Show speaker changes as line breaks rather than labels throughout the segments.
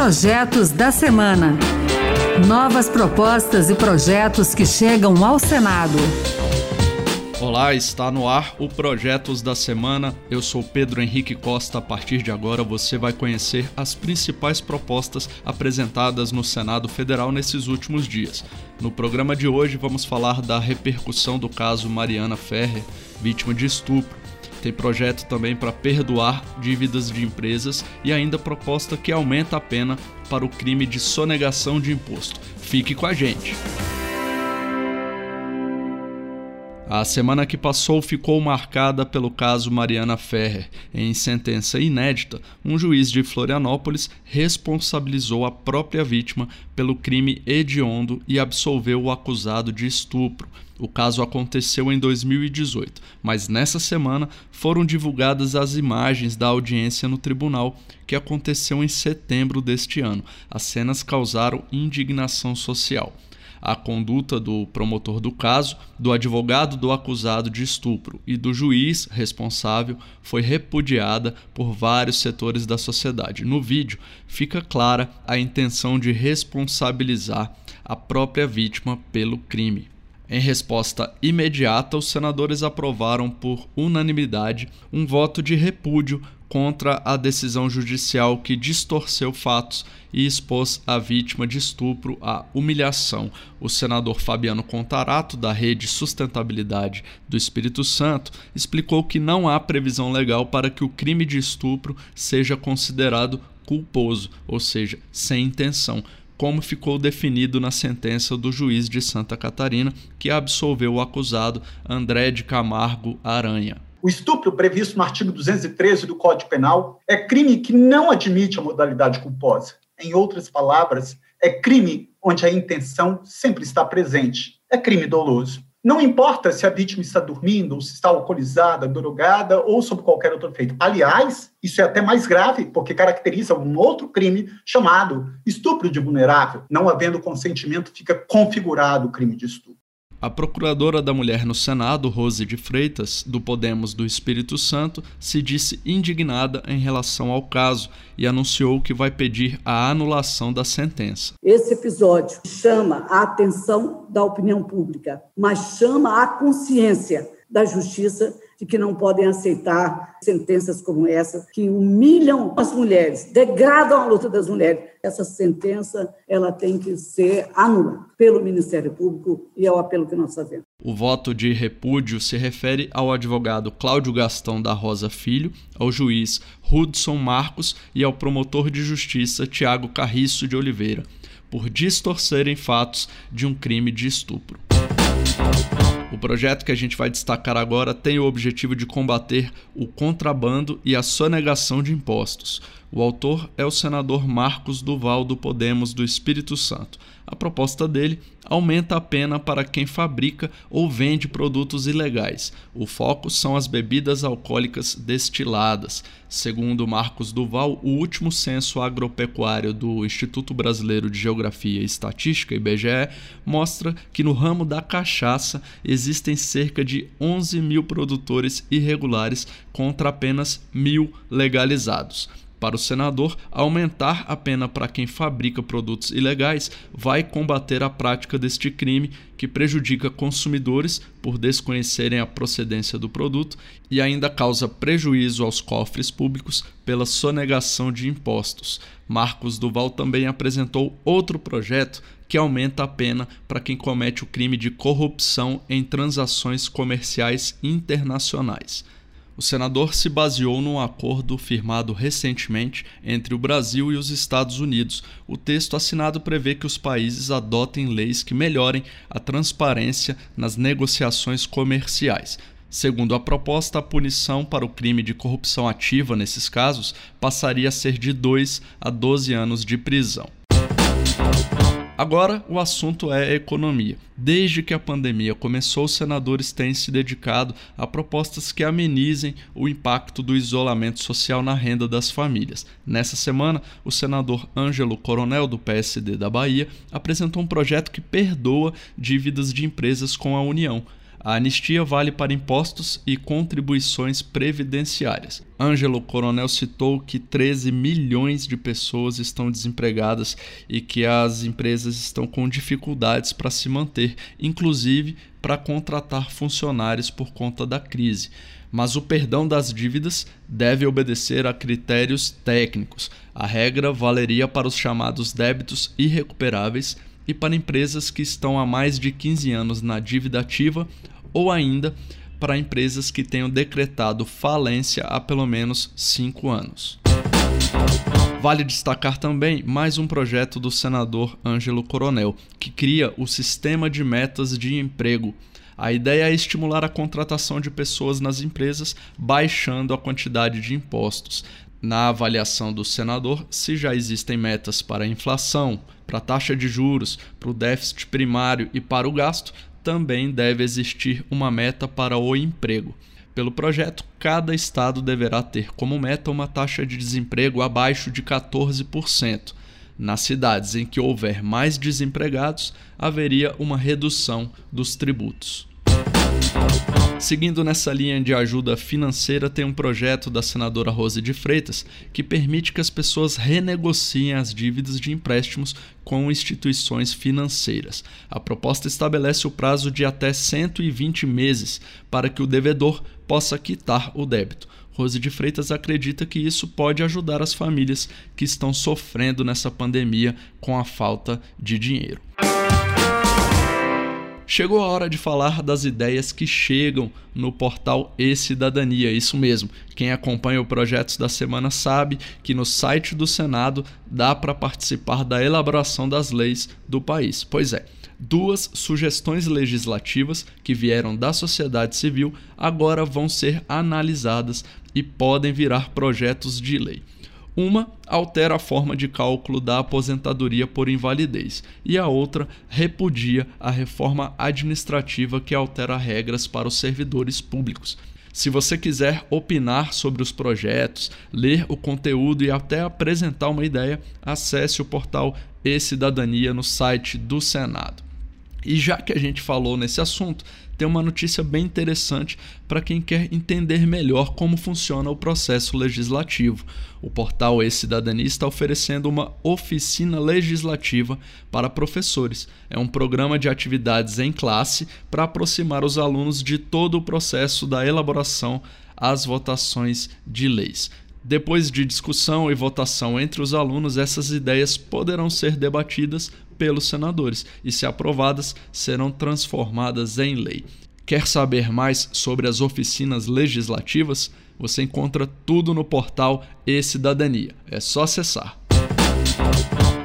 Projetos da Semana. Novas propostas e projetos que chegam ao Senado.
Olá, está no ar o Projetos da Semana. Eu sou Pedro Henrique Costa. A partir de agora você vai conhecer as principais propostas apresentadas no Senado Federal nesses últimos dias. No programa de hoje vamos falar da repercussão do caso Mariana Ferrer, vítima de estupro. Tem projeto também para perdoar dívidas de empresas e ainda proposta que aumenta a pena para o crime de sonegação de imposto. Fique com a gente! A semana que passou ficou marcada pelo caso Mariana Ferrer. Em sentença inédita, um juiz de Florianópolis responsabilizou a própria vítima pelo crime hediondo e absolveu o acusado de estupro. O caso aconteceu em 2018, mas nessa semana foram divulgadas as imagens da audiência no tribunal, que aconteceu em setembro deste ano. As cenas causaram indignação social a conduta do promotor do caso, do advogado do acusado de estupro e do juiz responsável foi repudiada por vários setores da sociedade. No vídeo fica clara a intenção de responsabilizar a própria vítima pelo crime. Em resposta imediata, os senadores aprovaram por unanimidade um voto de repúdio contra a decisão judicial que distorceu fatos e expôs a vítima de estupro à humilhação. O senador Fabiano Contarato, da Rede Sustentabilidade do Espírito Santo, explicou que não há previsão legal para que o crime de estupro seja considerado culposo, ou seja, sem intenção, como ficou definido na sentença do juiz de Santa Catarina, que absolveu o acusado André de Camargo Aranha.
O estupro previsto no artigo 213 do Código Penal é crime que não admite a modalidade culposa. Em outras palavras, é crime onde a intenção sempre está presente. É crime doloso. Não importa se a vítima está dormindo, ou se está alcoolizada, drogada ou sob qualquer outro efeito. Aliás, isso é até mais grave, porque caracteriza um outro crime chamado estupro de vulnerável. Não havendo consentimento, fica configurado o crime de estupro.
A procuradora da mulher no Senado, Rose de Freitas, do Podemos do Espírito Santo, se disse indignada em relação ao caso e anunciou que vai pedir a anulação da sentença.
Esse episódio chama a atenção da opinião pública, mas chama a consciência da justiça de que não podem aceitar sentenças como essa, que humilham as mulheres, degradam a luta das mulheres. Essa sentença ela tem que ser anulada pelo Ministério Público e é o apelo que nós fazemos.
O voto de repúdio se refere ao advogado Cláudio Gastão da Rosa Filho, ao juiz Hudson Marcos e ao promotor de justiça Tiago Carriço de Oliveira, por distorcerem fatos de um crime de estupro. O projeto que a gente vai destacar agora tem o objetivo de combater o contrabando e a sonegação de impostos. O autor é o senador Marcos Duval do Podemos do Espírito Santo. A proposta dele aumenta a pena para quem fabrica ou vende produtos ilegais. O foco são as bebidas alcoólicas destiladas. Segundo Marcos Duval, o último censo agropecuário do Instituto Brasileiro de Geografia e Estatística, IBGE, mostra que no ramo da cachaça existem cerca de 11 mil produtores irregulares contra apenas mil legalizados. Para o senador, aumentar a pena para quem fabrica produtos ilegais vai combater a prática deste crime que prejudica consumidores por desconhecerem a procedência do produto e ainda causa prejuízo aos cofres públicos pela sonegação de impostos. Marcos Duval também apresentou outro projeto que aumenta a pena para quem comete o crime de corrupção em transações comerciais internacionais. O senador se baseou num acordo firmado recentemente entre o Brasil e os Estados Unidos. O texto assinado prevê que os países adotem leis que melhorem a transparência nas negociações comerciais. Segundo a proposta, a punição para o crime de corrupção ativa nesses casos passaria a ser de 2 a 12 anos de prisão. Agora, o assunto é economia. Desde que a pandemia começou, os senadores têm se dedicado a propostas que amenizem o impacto do isolamento social na renda das famílias. Nessa semana, o senador Ângelo Coronel, do PSD da Bahia, apresentou um projeto que perdoa dívidas de empresas com a União. A anistia vale para impostos e contribuições previdenciárias. Ângelo Coronel citou que 13 milhões de pessoas estão desempregadas e que as empresas estão com dificuldades para se manter, inclusive para contratar funcionários por conta da crise. Mas o perdão das dívidas deve obedecer a critérios técnicos. A regra valeria para os chamados débitos irrecuperáveis e para empresas que estão há mais de 15 anos na dívida ativa ou ainda para empresas que tenham decretado falência há pelo menos 5 anos. Vale destacar também mais um projeto do senador Ângelo Coronel, que cria o Sistema de Metas de Emprego. A ideia é estimular a contratação de pessoas nas empresas, baixando a quantidade de impostos. Na avaliação do senador, se já existem metas para a inflação, para a taxa de juros, para o déficit primário e para o gasto, também deve existir uma meta para o emprego. Pelo projeto, cada estado deverá ter como meta uma taxa de desemprego abaixo de 14%. Nas cidades em que houver mais desempregados, haveria uma redução dos tributos. Seguindo nessa linha de ajuda financeira, tem um projeto da senadora Rose de Freitas que permite que as pessoas renegociem as dívidas de empréstimos com instituições financeiras. A proposta estabelece o prazo de até 120 meses para que o devedor possa quitar o débito. Rose de Freitas acredita que isso pode ajudar as famílias que estão sofrendo nessa pandemia com a falta de dinheiro. Chegou a hora de falar das ideias que chegam no portal E-Cidadania. Isso mesmo, quem acompanha o Projetos da Semana sabe que no site do Senado dá para participar da elaboração das leis do país. Pois é, duas sugestões legislativas que vieram da sociedade civil agora vão ser analisadas e podem virar projetos de lei. Uma altera a forma de cálculo da aposentadoria por invalidez e a outra repudia a reforma administrativa que altera regras para os servidores públicos. Se você quiser opinar sobre os projetos, ler o conteúdo e até apresentar uma ideia, acesse o portal E-Cidadania no site do Senado. E já que a gente falou nesse assunto, tem uma notícia bem interessante para quem quer entender melhor como funciona o processo legislativo. O portal E-Cidadania está oferecendo uma oficina legislativa para professores. É um programa de atividades em classe para aproximar os alunos de todo o processo da elaboração às votações de leis. Depois de discussão e votação entre os alunos, essas ideias poderão ser debatidas pelos senadores e, se aprovadas, serão transformadas em lei. Quer saber mais sobre as oficinas legislativas? Você encontra tudo no portal E-Cidadania. É só acessar.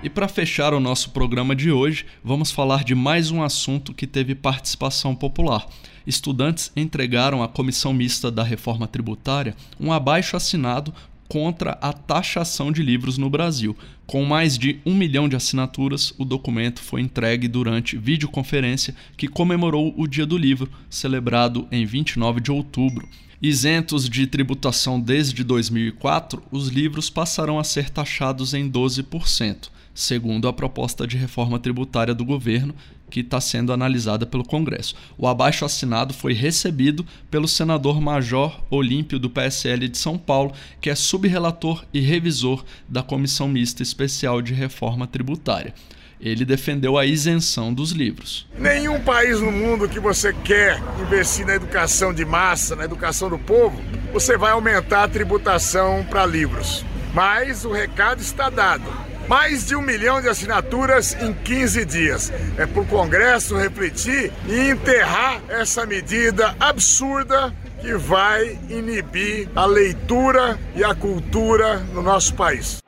E para fechar o nosso programa de hoje, vamos falar de mais um assunto que teve participação popular. Estudantes entregaram à Comissão Mista da Reforma Tributária um abaixo assinado contra a taxação de livros no Brasil. Com mais de um milhão de assinaturas, o documento foi entregue durante videoconferência que comemorou o Dia do Livro, celebrado em 29 de outubro. Isentos de tributação desde 2004, os livros passarão a ser taxados em 12% segundo a proposta de reforma tributária do governo, que está sendo analisada pelo Congresso. O abaixo assinado foi recebido pelo senador Major Olímpio do PSL de São Paulo, que é subrelator e revisor da Comissão Mista Especial de Reforma Tributária. Ele defendeu a isenção dos livros.
Nenhum país no mundo que você quer investir na educação de massa, na educação do povo, você vai aumentar a tributação para livros. Mas o recado está dado mais de um milhão de assinaturas em 15 dias. É para o Congresso refletir e enterrar essa medida absurda que vai inibir a leitura e a cultura no nosso país.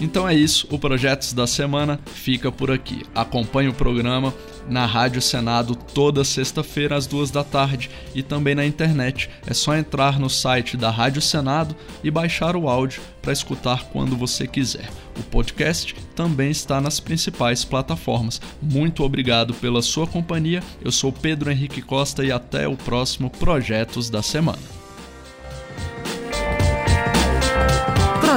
Então é isso, o Projetos da Semana fica por aqui. Acompanhe o programa na Rádio Senado toda sexta-feira às duas da tarde e também na internet. É só entrar no site da Rádio Senado e baixar o áudio para escutar quando você quiser. O podcast também está nas principais plataformas. Muito obrigado pela sua companhia. Eu sou Pedro Henrique Costa e até o próximo Projetos da Semana.